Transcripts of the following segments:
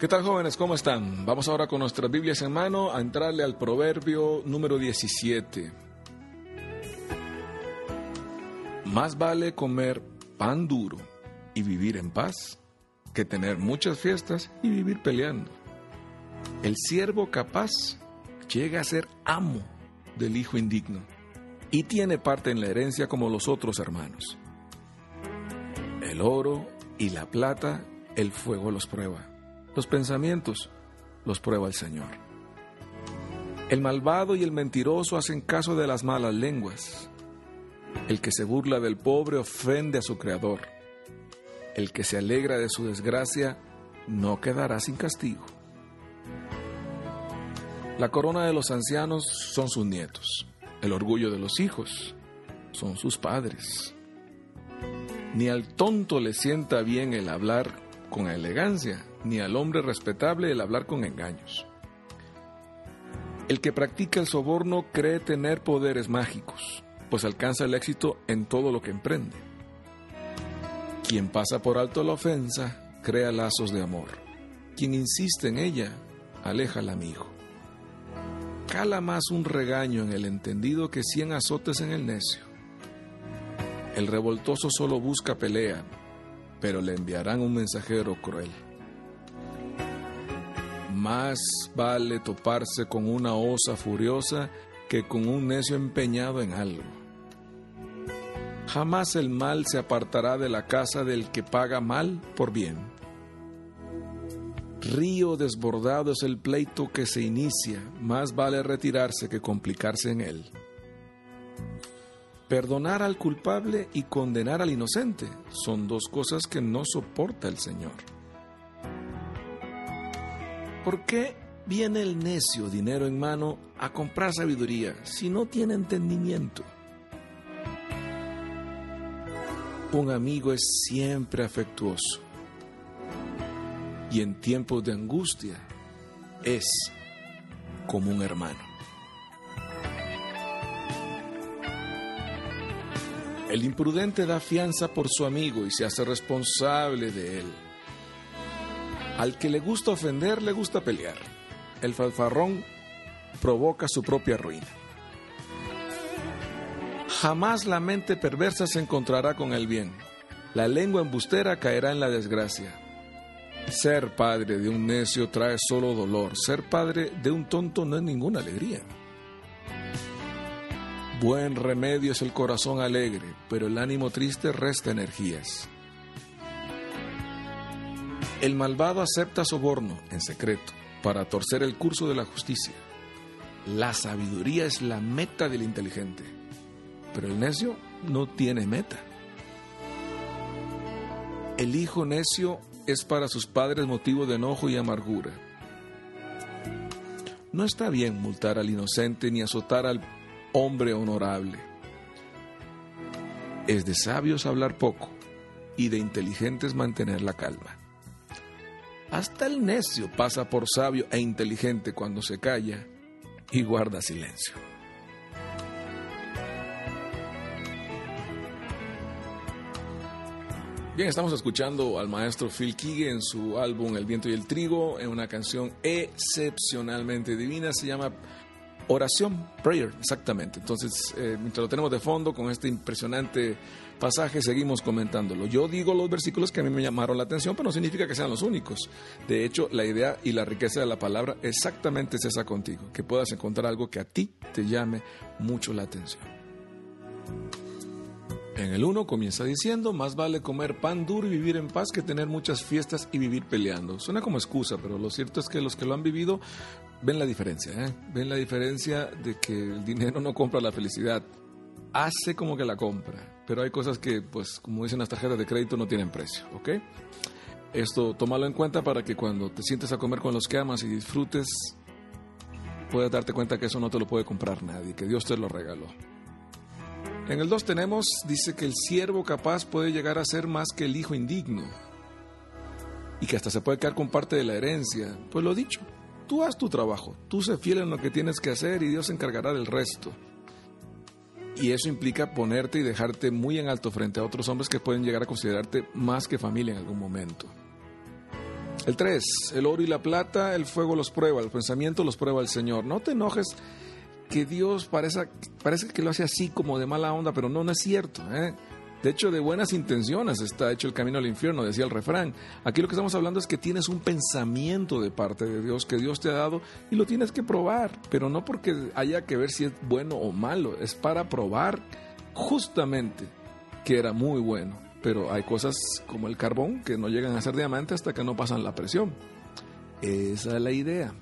¿Qué tal jóvenes? ¿Cómo están? Vamos ahora con nuestras Biblias en mano a entrarle al proverbio número 17. Más vale comer pan duro y vivir en paz que tener muchas fiestas y vivir peleando. El siervo capaz llega a ser amo del hijo indigno y tiene parte en la herencia como los otros hermanos. El oro y la plata, el fuego los prueba. Los pensamientos los prueba el Señor. El malvado y el mentiroso hacen caso de las malas lenguas. El que se burla del pobre ofende a su Creador. El que se alegra de su desgracia no quedará sin castigo. La corona de los ancianos son sus nietos. El orgullo de los hijos son sus padres. Ni al tonto le sienta bien el hablar con elegancia, ni al hombre respetable el hablar con engaños. El que practica el soborno cree tener poderes mágicos, pues alcanza el éxito en todo lo que emprende. Quien pasa por alto la ofensa crea lazos de amor. Quien insiste en ella aleja al amigo. Cala más un regaño en el entendido que cien azotes en el necio. El revoltoso solo busca pelea, pero le enviarán un mensajero cruel. Más vale toparse con una osa furiosa que con un necio empeñado en algo. Jamás el mal se apartará de la casa del que paga mal por bien. Río desbordado es el pleito que se inicia, más vale retirarse que complicarse en él. Perdonar al culpable y condenar al inocente son dos cosas que no soporta el Señor. ¿Por qué viene el necio, dinero en mano, a comprar sabiduría si no tiene entendimiento? Un amigo es siempre afectuoso y en tiempos de angustia es como un hermano. El imprudente da fianza por su amigo y se hace responsable de él. Al que le gusta ofender, le gusta pelear. El falfarrón provoca su propia ruina. Jamás la mente perversa se encontrará con el bien. La lengua embustera caerá en la desgracia. Ser padre de un necio trae solo dolor. Ser padre de un tonto no es ninguna alegría. Buen remedio es el corazón alegre, pero el ánimo triste resta energías. El malvado acepta soborno en secreto para torcer el curso de la justicia. La sabiduría es la meta del inteligente, pero el necio no tiene meta. El hijo necio es para sus padres motivo de enojo y amargura. No está bien multar al inocente ni azotar al hombre honorable. Es de sabios hablar poco y de inteligentes mantener la calma. Hasta el necio pasa por sabio e inteligente cuando se calla y guarda silencio. Bien, estamos escuchando al maestro Phil Keaggy en su álbum El viento y el trigo, en una canción excepcionalmente divina, se llama Oración, prayer, exactamente. Entonces, eh, mientras lo tenemos de fondo con este impresionante pasaje, seguimos comentándolo. Yo digo los versículos que a mí me llamaron la atención, pero no significa que sean los únicos. De hecho, la idea y la riqueza de la palabra exactamente es esa contigo, que puedas encontrar algo que a ti te llame mucho la atención. En el 1 comienza diciendo, más vale comer pan duro y vivir en paz que tener muchas fiestas y vivir peleando. Suena como excusa, pero lo cierto es que los que lo han vivido ven la diferencia, ¿eh? ven la diferencia de que el dinero no compra la felicidad, hace como que la compra, pero hay cosas que, pues, como dicen las tarjetas de crédito, no tienen precio, ¿ok? Esto tómalo en cuenta para que cuando te sientes a comer con los que amas y disfrutes, puedas darte cuenta que eso no te lo puede comprar nadie, que Dios te lo regaló. En el 2 tenemos, dice que el siervo capaz puede llegar a ser más que el hijo indigno y que hasta se puede quedar con parte de la herencia. Pues lo dicho, tú haz tu trabajo, tú sé fiel en lo que tienes que hacer y Dios se encargará del resto. Y eso implica ponerte y dejarte muy en alto frente a otros hombres que pueden llegar a considerarte más que familia en algún momento. El 3, el oro y la plata, el fuego los prueba, el pensamiento los prueba el Señor. No te enojes que Dios parece, parece que lo hace así como de mala onda, pero no, no es cierto. ¿eh? De hecho, de buenas intenciones está hecho el camino al infierno, decía el refrán. Aquí lo que estamos hablando es que tienes un pensamiento de parte de Dios que Dios te ha dado y lo tienes que probar, pero no porque haya que ver si es bueno o malo, es para probar justamente que era muy bueno. Pero hay cosas como el carbón que no llegan a ser diamante hasta que no pasan la presión. Esa es la idea.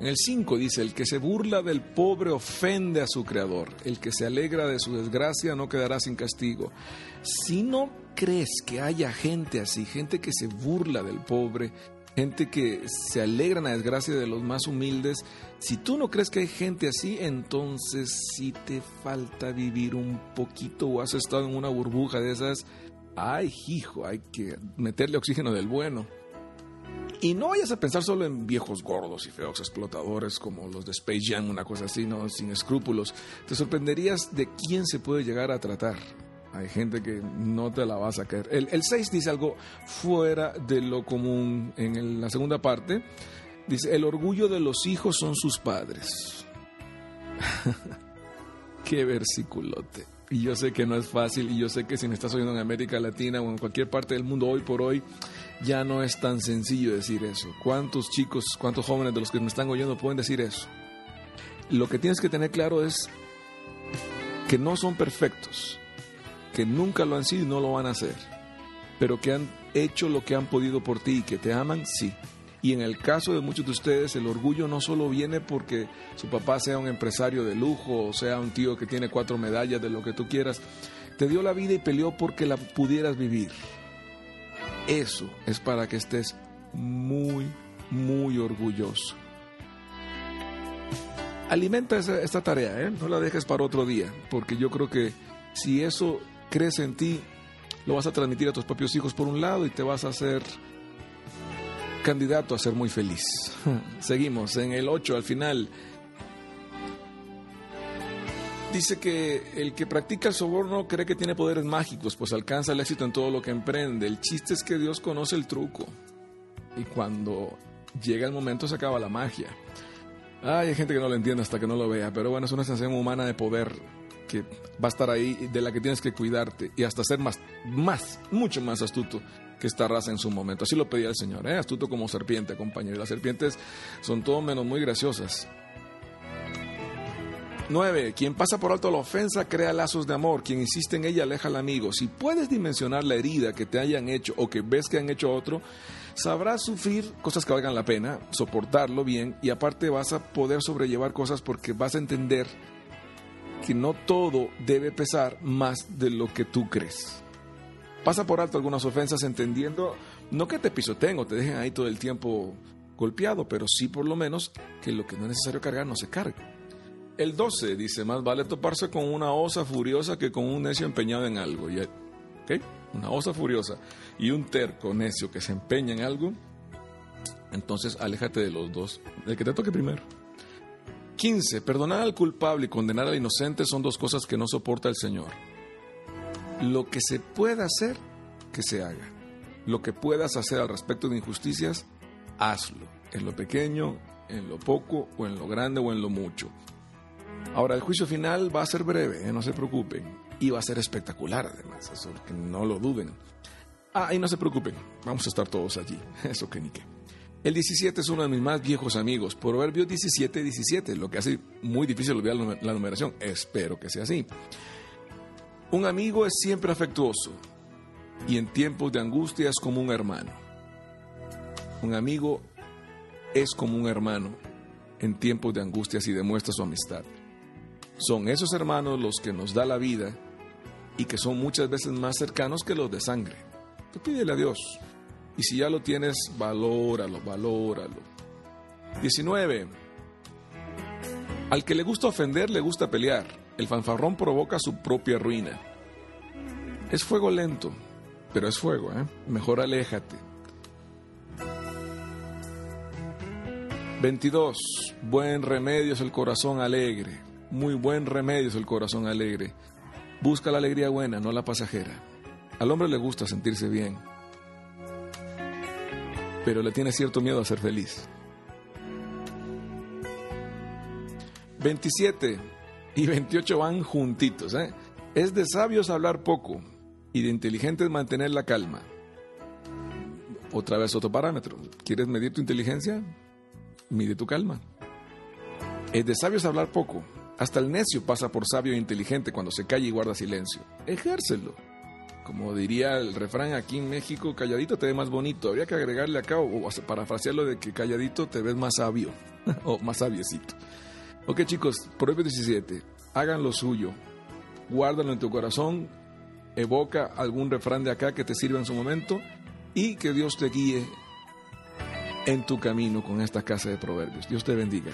En el 5 dice, el que se burla del pobre ofende a su creador, el que se alegra de su desgracia no quedará sin castigo. Si no crees que haya gente así, gente que se burla del pobre, gente que se alegra en la desgracia de los más humildes, si tú no crees que hay gente así, entonces si te falta vivir un poquito o has estado en una burbuja de esas, ay hijo, hay que meterle oxígeno del bueno. Y no vayas a pensar solo en viejos gordos y feos explotadores como los de Space Jam, una cosa así, ¿no? sin escrúpulos. Te sorprenderías de quién se puede llegar a tratar. Hay gente que no te la vas a caer. El, 6 dice algo fuera de lo común en la segunda parte. Dice, el orgullo de los hijos son sus padres. Qué versiculote. Y yo sé que no es fácil y yo sé que si me estás oyendo en América Latina o en cualquier parte del mundo hoy por hoy, ya no es tan sencillo decir eso. ¿Cuántos chicos, cuántos jóvenes de los que me están oyendo pueden decir eso? Lo que tienes que tener claro es que no son perfectos, que nunca lo han sido y no lo van a hacer, pero que han hecho lo que han podido por ti y que te aman, sí. Y en el caso de muchos de ustedes, el orgullo no solo viene porque su papá sea un empresario de lujo o sea un tío que tiene cuatro medallas de lo que tú quieras. Te dio la vida y peleó porque la pudieras vivir. Eso es para que estés muy, muy orgulloso. Alimenta esta tarea, ¿eh? no la dejes para otro día, porque yo creo que si eso crece en ti, lo vas a transmitir a tus propios hijos por un lado y te vas a hacer candidato a ser muy feliz. Seguimos en el 8 al final. Dice que el que practica el soborno cree que tiene poderes mágicos, pues alcanza el éxito en todo lo que emprende. El chiste es que Dios conoce el truco. Y cuando llega el momento se acaba la magia. hay gente que no lo entiende hasta que no lo vea, pero bueno, es una sensación humana de poder que va a estar ahí, de la que tienes que cuidarte y hasta ser más, más, mucho más astuto que esta raza en su momento. Así lo pedía el Señor, ¿eh? astuto como serpiente, compañero. Las serpientes son todo menos muy graciosas. 9. Quien pasa por alto la ofensa crea lazos de amor. Quien insiste en ella aleja al amigo. Si puedes dimensionar la herida que te hayan hecho o que ves que han hecho otro, sabrás sufrir cosas que valgan la pena, soportarlo bien y aparte vas a poder sobrellevar cosas porque vas a entender que no todo debe pesar más de lo que tú crees. Pasa por alto algunas ofensas entendiendo no que te pisoteen o te dejen ahí todo el tiempo golpeado, pero sí por lo menos que lo que no es necesario cargar no se cargue. El 12 dice, más vale toparse con una osa furiosa que con un necio empeñado en algo. ¿okay? Una osa furiosa y un terco necio que se empeña en algo, entonces aléjate de los dos, el que te toque primero. 15. Perdonar al culpable y condenar al inocente son dos cosas que no soporta el Señor. Lo que se pueda hacer, que se haga. Lo que puedas hacer al respecto de injusticias, hazlo. En lo pequeño, en lo poco, o en lo grande, o en lo mucho. Ahora, el juicio final va a ser breve, ¿eh? no se preocupen. Y va a ser espectacular, además, eso que no lo duden. Ah, y no se preocupen, vamos a estar todos allí, eso que ni qué. El 17 es uno de mis más viejos amigos, Proverbio 17, 17, lo que hace muy difícil olvidar la numeración. Espero que sea así. Un amigo es siempre afectuoso y en tiempos de angustia es como un hermano. Un amigo es como un hermano en tiempos de angustias y demuestra su amistad. Son esos hermanos los que nos da la vida y que son muchas veces más cercanos que los de sangre. Tú pídele a Dios. Y si ya lo tienes, valóralo, valóralo. 19. Al que le gusta ofender, le gusta pelear. El fanfarrón provoca su propia ruina. Es fuego lento, pero es fuego, ¿eh? Mejor aléjate. 22. Buen remedio es el corazón alegre. Muy buen remedio es el corazón alegre. Busca la alegría buena, no la pasajera. Al hombre le gusta sentirse bien. pero le tiene cierto miedo a ser feliz. 27 y 28 van juntitos. ¿eh? Es de sabios hablar poco y de inteligentes mantener la calma. Otra vez otro parámetro. ¿Quieres medir tu inteligencia? Mide tu calma. Es de sabios hablar poco. Hasta el necio pasa por sabio e inteligente cuando se calla y guarda silencio. Ejércelo. Como diría el refrán aquí en México, calladito te ve más bonito. Habría que agregarle acá o parafrasearlo de que calladito te ves más sabio o más sabiecito. Ok chicos, Proverbio 17, hagan lo suyo, guárdalo en tu corazón, evoca algún refrán de acá que te sirva en su momento y que Dios te guíe en tu camino con esta casa de proverbios. Dios te bendiga.